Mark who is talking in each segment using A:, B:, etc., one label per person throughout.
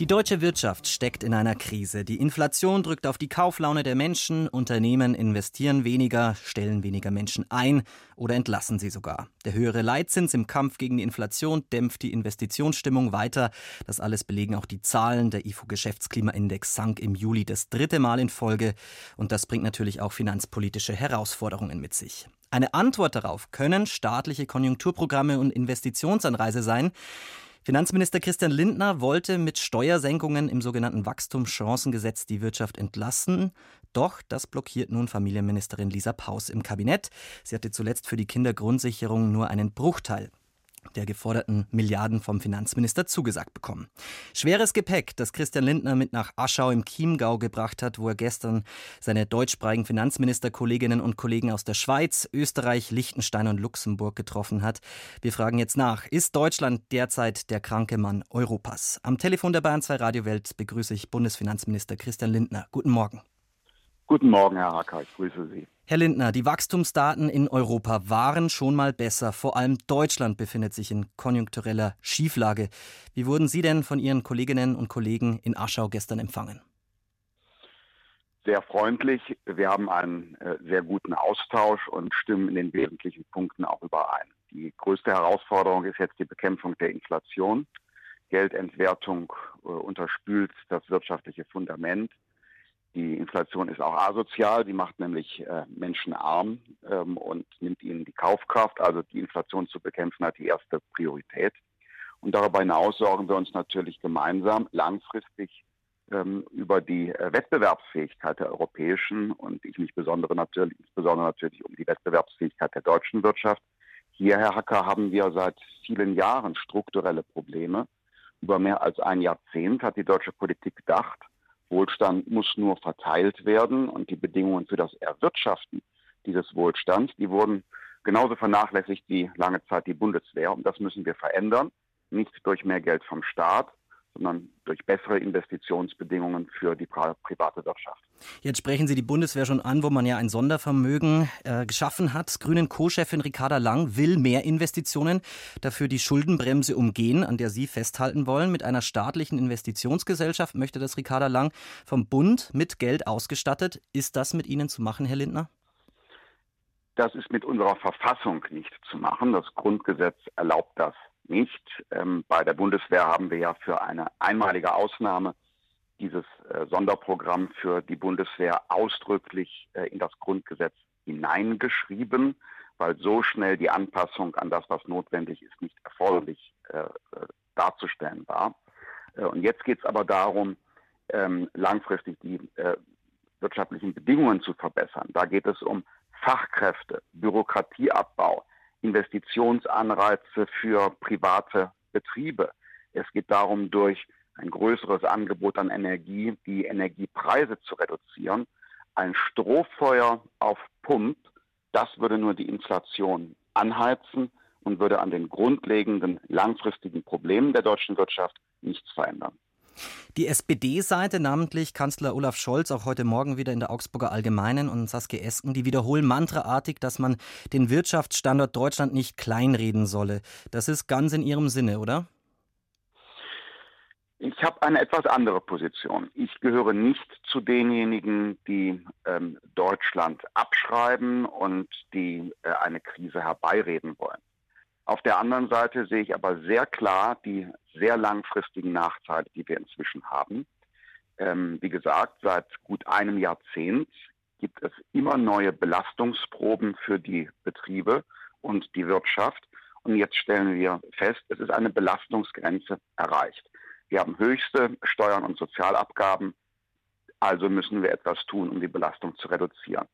A: Die deutsche Wirtschaft steckt in einer Krise. Die Inflation drückt auf die Kauflaune der Menschen, Unternehmen investieren weniger, stellen weniger Menschen ein oder entlassen sie sogar. Der höhere Leitzins im Kampf gegen die Inflation dämpft die Investitionsstimmung weiter. Das alles belegen auch die Zahlen. Der IFO Geschäftsklimaindex sank im Juli das dritte Mal in Folge und das bringt natürlich auch finanzpolitische Herausforderungen mit sich. Eine Antwort darauf können staatliche Konjunkturprogramme und Investitionsanreise sein. Finanzminister Christian Lindner wollte mit Steuersenkungen im sogenannten Wachstumschancengesetz die Wirtschaft entlassen. Doch das blockiert nun Familienministerin Lisa Paus im Kabinett. Sie hatte zuletzt für die Kindergrundsicherung nur einen Bruchteil der geforderten Milliarden vom Finanzminister zugesagt bekommen. Schweres Gepäck, das Christian Lindner mit nach Aschau im Chiemgau gebracht hat, wo er gestern seine deutschsprachigen Finanzministerkolleginnen und Kollegen aus der Schweiz, Österreich, Liechtenstein und Luxemburg getroffen hat. Wir fragen jetzt nach, ist Deutschland derzeit der kranke Mann Europas? Am Telefon der Bayern 2 Radiowelt begrüße ich Bundesfinanzminister Christian Lindner. Guten Morgen.
B: Guten Morgen, Herr Hacker, ich grüße Sie.
A: Herr Lindner, die Wachstumsdaten in Europa waren schon mal besser. Vor allem Deutschland befindet sich in konjunktureller Schieflage. Wie wurden Sie denn von Ihren Kolleginnen und Kollegen in Aschau gestern empfangen?
B: Sehr freundlich. Wir haben einen äh, sehr guten Austausch und stimmen in den wesentlichen Punkten auch überein. Die größte Herausforderung ist jetzt die Bekämpfung der Inflation. Geldentwertung äh, unterspült das wirtschaftliche Fundament. Die Inflation ist auch asozial, sie macht nämlich äh, Menschen arm ähm, und nimmt ihnen die Kaufkraft. Also die Inflation zu bekämpfen hat die erste Priorität. Und darüber hinaus sorgen wir uns natürlich gemeinsam langfristig ähm, über die äh, Wettbewerbsfähigkeit der europäischen und ich mich besondere natürlich, insbesondere natürlich um die Wettbewerbsfähigkeit der deutschen Wirtschaft. Hier, Herr Hacker, haben wir seit vielen Jahren strukturelle Probleme. Über mehr als ein Jahrzehnt hat die deutsche Politik gedacht, Wohlstand muss nur verteilt werden und die Bedingungen für das Erwirtschaften dieses Wohlstands, die wurden genauso vernachlässigt wie lange Zeit die Bundeswehr. Und das müssen wir verändern, nicht durch mehr Geld vom Staat, sondern durch bessere Investitionsbedingungen für die private Wirtschaft.
A: Jetzt sprechen Sie die Bundeswehr schon an, wo man ja ein Sondervermögen äh, geschaffen hat. Grünen Co-Chefin Ricarda Lang will mehr Investitionen, dafür die Schuldenbremse umgehen, an der Sie festhalten wollen. Mit einer staatlichen Investitionsgesellschaft möchte das Ricarda Lang vom Bund mit Geld ausgestattet. Ist das mit Ihnen zu machen, Herr Lindner?
B: Das ist mit unserer Verfassung nicht zu machen. Das Grundgesetz erlaubt das nicht. Ähm, bei der Bundeswehr haben wir ja für eine einmalige Ausnahme dieses äh, Sonderprogramm für die Bundeswehr ausdrücklich äh, in das Grundgesetz hineingeschrieben, weil so schnell die Anpassung an das, was notwendig ist, nicht erforderlich äh, äh darzustellen war. Äh, und jetzt geht es aber darum, ähm, langfristig die äh, wirtschaftlichen Bedingungen zu verbessern. Da geht es um Fachkräfte, Bürokratieabbau, Investitionsanreize für private Betriebe. Es geht darum, durch ein größeres Angebot an Energie die Energiepreise zu reduzieren. Ein Strohfeuer auf Pump, das würde nur die Inflation anheizen und würde an den grundlegenden langfristigen Problemen der deutschen Wirtschaft nichts verändern.
A: Die SPD-Seite, namentlich Kanzler Olaf Scholz, auch heute Morgen wieder in der Augsburger Allgemeinen und Saskia Esken, die wiederholen mantraartig, dass man den Wirtschaftsstandort Deutschland nicht kleinreden solle. Das ist ganz in ihrem Sinne, oder?
B: Ich habe eine etwas andere Position. Ich gehöre nicht zu denjenigen, die ähm, Deutschland abschreiben und die äh, eine Krise herbeireden wollen. Auf der anderen Seite sehe ich aber sehr klar die sehr langfristigen Nachteile, die wir inzwischen haben. Ähm, wie gesagt, seit gut einem Jahrzehnt gibt es immer neue Belastungsproben für die Betriebe und die Wirtschaft. Und jetzt stellen wir fest, es ist eine Belastungsgrenze erreicht. Wir haben höchste Steuern und Sozialabgaben, also müssen wir etwas tun, um die Belastung zu reduzieren.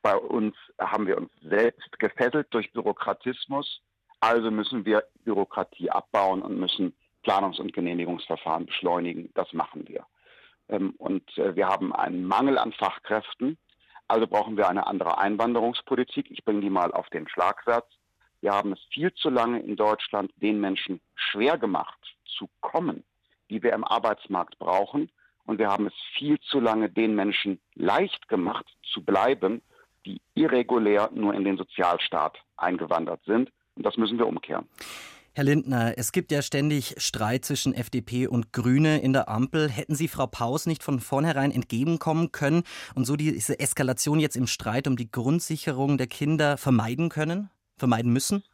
B: Bei uns haben wir uns selbst gefesselt durch Bürokratismus, also müssen wir Bürokratie abbauen und müssen Planungs- und Genehmigungsverfahren beschleunigen. Das machen wir. Ähm, und äh, wir haben einen Mangel an Fachkräften. Also brauchen wir eine andere Einwanderungspolitik. Ich bringe die mal auf den Schlagsatz. Wir haben es viel zu lange in Deutschland den Menschen schwer gemacht zu kommen, die wir im Arbeitsmarkt brauchen. Und wir haben es viel zu lange den Menschen leicht gemacht zu bleiben, die irregulär nur in den Sozialstaat eingewandert sind. Und das müssen wir umkehren.
A: Herr Lindner, es gibt ja ständig Streit zwischen FDP und Grüne in der Ampel. Hätten Sie Frau Paus nicht von vornherein entgegenkommen können und so diese Eskalation jetzt im Streit um die Grundsicherung der Kinder vermeiden können, vermeiden müssen?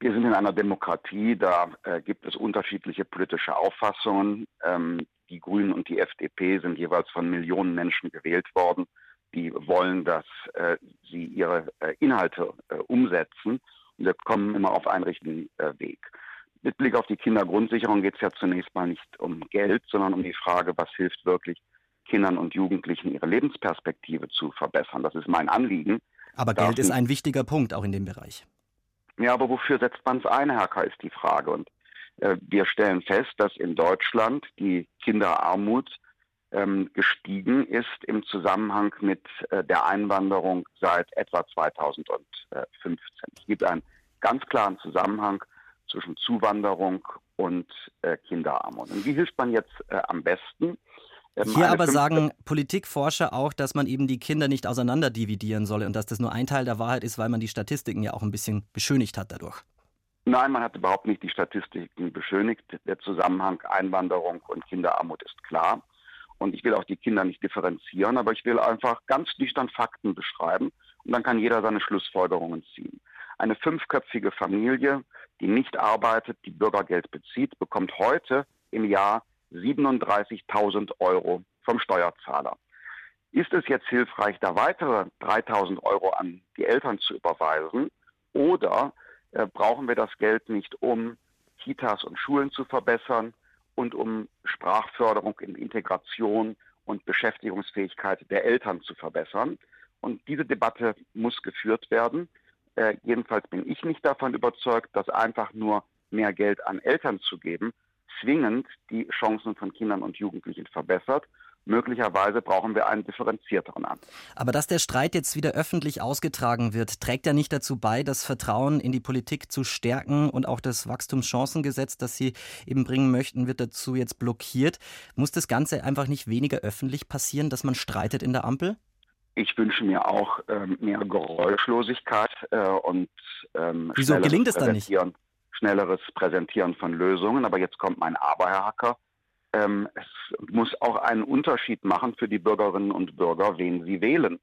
B: Wir sind in einer Demokratie, da äh, gibt es unterschiedliche politische Auffassungen. Ähm, die Grünen und die FDP sind jeweils von Millionen Menschen gewählt worden, die wollen, dass äh, sie ihre äh, Inhalte äh, umsetzen. Und wir kommen immer auf einen richtigen äh, Weg. Mit Blick auf die Kindergrundsicherung geht es ja zunächst mal nicht um Geld, sondern um die Frage, was hilft wirklich Kindern und Jugendlichen ihre Lebensperspektive zu verbessern. Das ist mein Anliegen.
A: Aber Geld ist ein wichtiger Punkt auch in dem Bereich.
B: Ja, aber wofür setzt man es ein, Herr K., ist die Frage. Und äh, wir stellen fest, dass in Deutschland die Kinderarmut ähm, gestiegen ist im Zusammenhang mit äh, der Einwanderung seit etwa 2015. Es gibt einen ganz klaren Zusammenhang zwischen Zuwanderung und äh, Kinderarmut. Und wie hilft man jetzt äh, am besten?
A: Ähm, Hier aber sagen Politikforscher auch, dass man eben die Kinder nicht auseinanderdividieren solle und dass das nur ein Teil der Wahrheit ist, weil man die Statistiken ja auch ein bisschen beschönigt hat dadurch.
B: Nein, man hat überhaupt nicht die Statistiken beschönigt. Der Zusammenhang Einwanderung und Kinderarmut ist klar. Und ich will auch die Kinder nicht differenzieren, aber ich will einfach ganz nüchtern Fakten beschreiben und dann kann jeder seine Schlussfolgerungen ziehen. Eine fünfköpfige Familie, die nicht arbeitet, die Bürgergeld bezieht, bekommt heute im Jahr 37.000 Euro vom Steuerzahler. Ist es jetzt hilfreich, da weitere 3.000 Euro an die Eltern zu überweisen? Oder äh, brauchen wir das Geld nicht, um Kitas und Schulen zu verbessern und um Sprachförderung in Integration und Beschäftigungsfähigkeit der Eltern zu verbessern? Und diese Debatte muss geführt werden. Äh, jedenfalls bin ich nicht davon überzeugt, dass einfach nur mehr Geld an Eltern zu geben, zwingend die Chancen von Kindern und Jugendlichen verbessert. Möglicherweise brauchen wir einen differenzierteren Ansatz.
A: Aber dass der Streit jetzt wieder öffentlich ausgetragen wird, trägt ja nicht dazu bei, das Vertrauen in die Politik zu stärken und auch das Wachstumschancengesetz, das Sie eben bringen möchten, wird dazu jetzt blockiert. Muss das Ganze einfach nicht weniger öffentlich passieren, dass man streitet in der Ampel?
B: Ich wünsche mir auch ähm, mehr Geräuschlosigkeit äh, und
A: ähm, Wieso gelingt es dann nicht?
B: schnelleres Präsentieren von Lösungen. Aber jetzt kommt mein Aber, Herr Hacker. Ähm, es muss auch einen Unterschied machen für die Bürgerinnen und Bürger, wen sie wählen.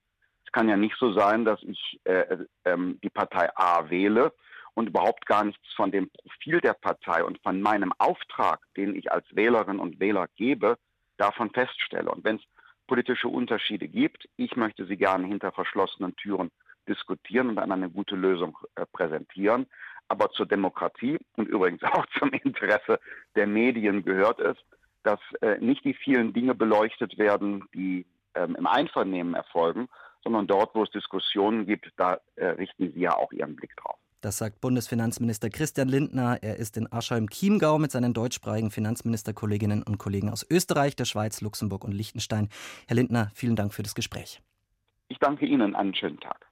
B: Es kann ja nicht so sein, dass ich äh, ähm, die Partei A wähle und überhaupt gar nichts von dem Profil der Partei und von meinem Auftrag, den ich als Wählerin und Wähler gebe, davon feststelle. Und wenn es politische Unterschiede gibt, ich möchte sie gerne hinter verschlossenen Türen diskutieren und dann eine gute Lösung äh, präsentieren. Aber zur Demokratie und übrigens auch zum Interesse der Medien gehört es, dass äh, nicht die vielen Dinge beleuchtet werden, die ähm, im Einvernehmen erfolgen, sondern dort, wo es Diskussionen gibt, da äh, richten Sie ja auch Ihren Blick drauf.
A: Das sagt Bundesfinanzminister Christian Lindner. Er ist in Aschheim-Chiemgau mit seinen deutschsprachigen Finanzministerkolleginnen und Kollegen aus Österreich, der Schweiz, Luxemburg und Liechtenstein. Herr Lindner, vielen Dank für das Gespräch.
B: Ich danke Ihnen. Einen schönen Tag.